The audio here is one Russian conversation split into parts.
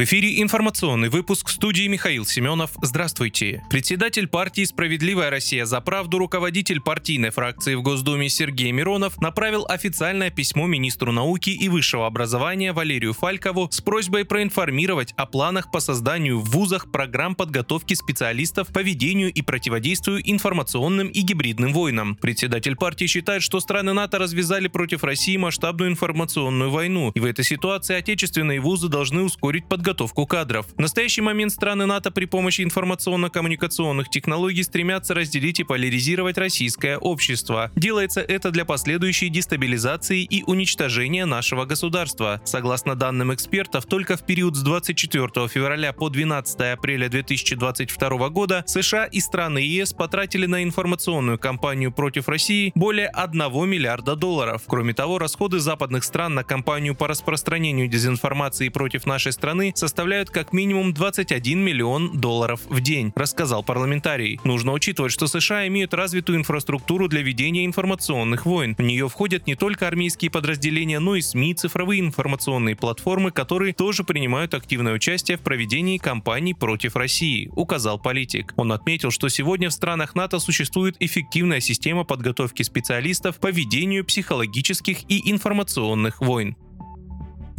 В эфире информационный выпуск студии Михаил Семенов. Здравствуйте. Председатель партии «Справедливая Россия за правду», руководитель партийной фракции в Госдуме Сергей Миронов направил официальное письмо министру науки и высшего образования Валерию Фалькову с просьбой проинформировать о планах по созданию в вузах программ подготовки специалистов по ведению и противодействию информационным и гибридным войнам. Председатель партии считает, что страны НАТО развязали против России масштабную информационную войну, и в этой ситуации отечественные вузы должны ускорить подготовку подготовку кадров. В настоящий момент страны НАТО при помощи информационно-коммуникационных технологий стремятся разделить и поляризировать российское общество. Делается это для последующей дестабилизации и уничтожения нашего государства. Согласно данным экспертов, только в период с 24 февраля по 12 апреля 2022 года США и страны ЕС потратили на информационную кампанию против России более 1 миллиарда долларов. Кроме того, расходы западных стран на кампанию по распространению дезинформации против нашей страны составляют как минимум 21 миллион долларов в день, рассказал парламентарий. Нужно учитывать, что США имеют развитую инфраструктуру для ведения информационных войн. В нее входят не только армейские подразделения, но и СМИ, цифровые информационные платформы, которые тоже принимают активное участие в проведении кампаний против России, указал политик. Он отметил, что сегодня в странах НАТО существует эффективная система подготовки специалистов по ведению психологических и информационных войн.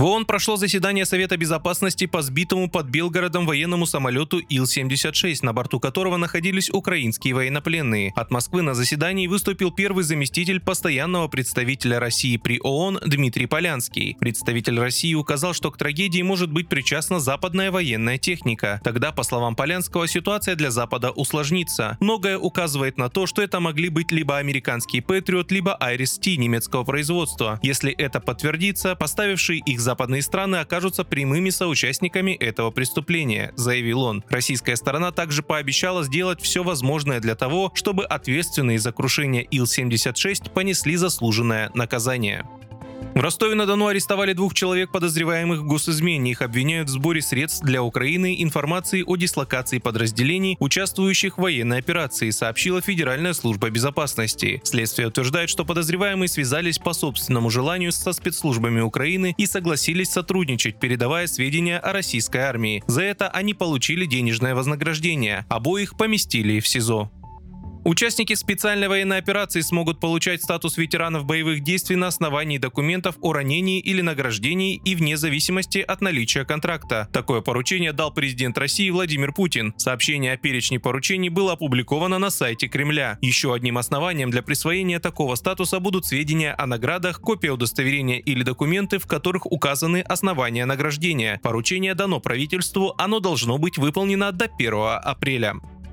В ООН прошло заседание Совета Безопасности по сбитому под Белгородом военному самолету Ил-76, на борту которого находились украинские военнопленные. От Москвы на заседании выступил первый заместитель постоянного представителя России при ООН Дмитрий Полянский. Представитель России указал, что к трагедии может быть причастна западная военная техника. Тогда, по словам Полянского, ситуация для Запада усложнится. Многое указывает на то, что это могли быть либо американский Патриот, либо Айрис-Ти немецкого производства. Если это подтвердится, поставившие их за западные страны окажутся прямыми соучастниками этого преступления, заявил он. Российская сторона также пообещала сделать все возможное для того, чтобы ответственные за крушение Ил-76 понесли заслуженное наказание. В Ростове-на-Дону арестовали двух человек, подозреваемых в госизмене. Их обвиняют в сборе средств для Украины, информации о дислокации подразделений, участвующих в военной операции, сообщила Федеральная служба безопасности. Следствие утверждает, что подозреваемые связались по собственному желанию со спецслужбами Украины и согласились сотрудничать, передавая сведения о российской армии. За это они получили денежное вознаграждение. Обоих поместили в СИЗО. Участники специальной военной операции смогут получать статус ветеранов боевых действий на основании документов о ранении или награждении и вне зависимости от наличия контракта. Такое поручение дал президент России Владимир Путин. Сообщение о перечне поручений было опубликовано на сайте Кремля. Еще одним основанием для присвоения такого статуса будут сведения о наградах, копия удостоверения или документы, в которых указаны основания награждения. Поручение дано правительству, оно должно быть выполнено до 1 апреля.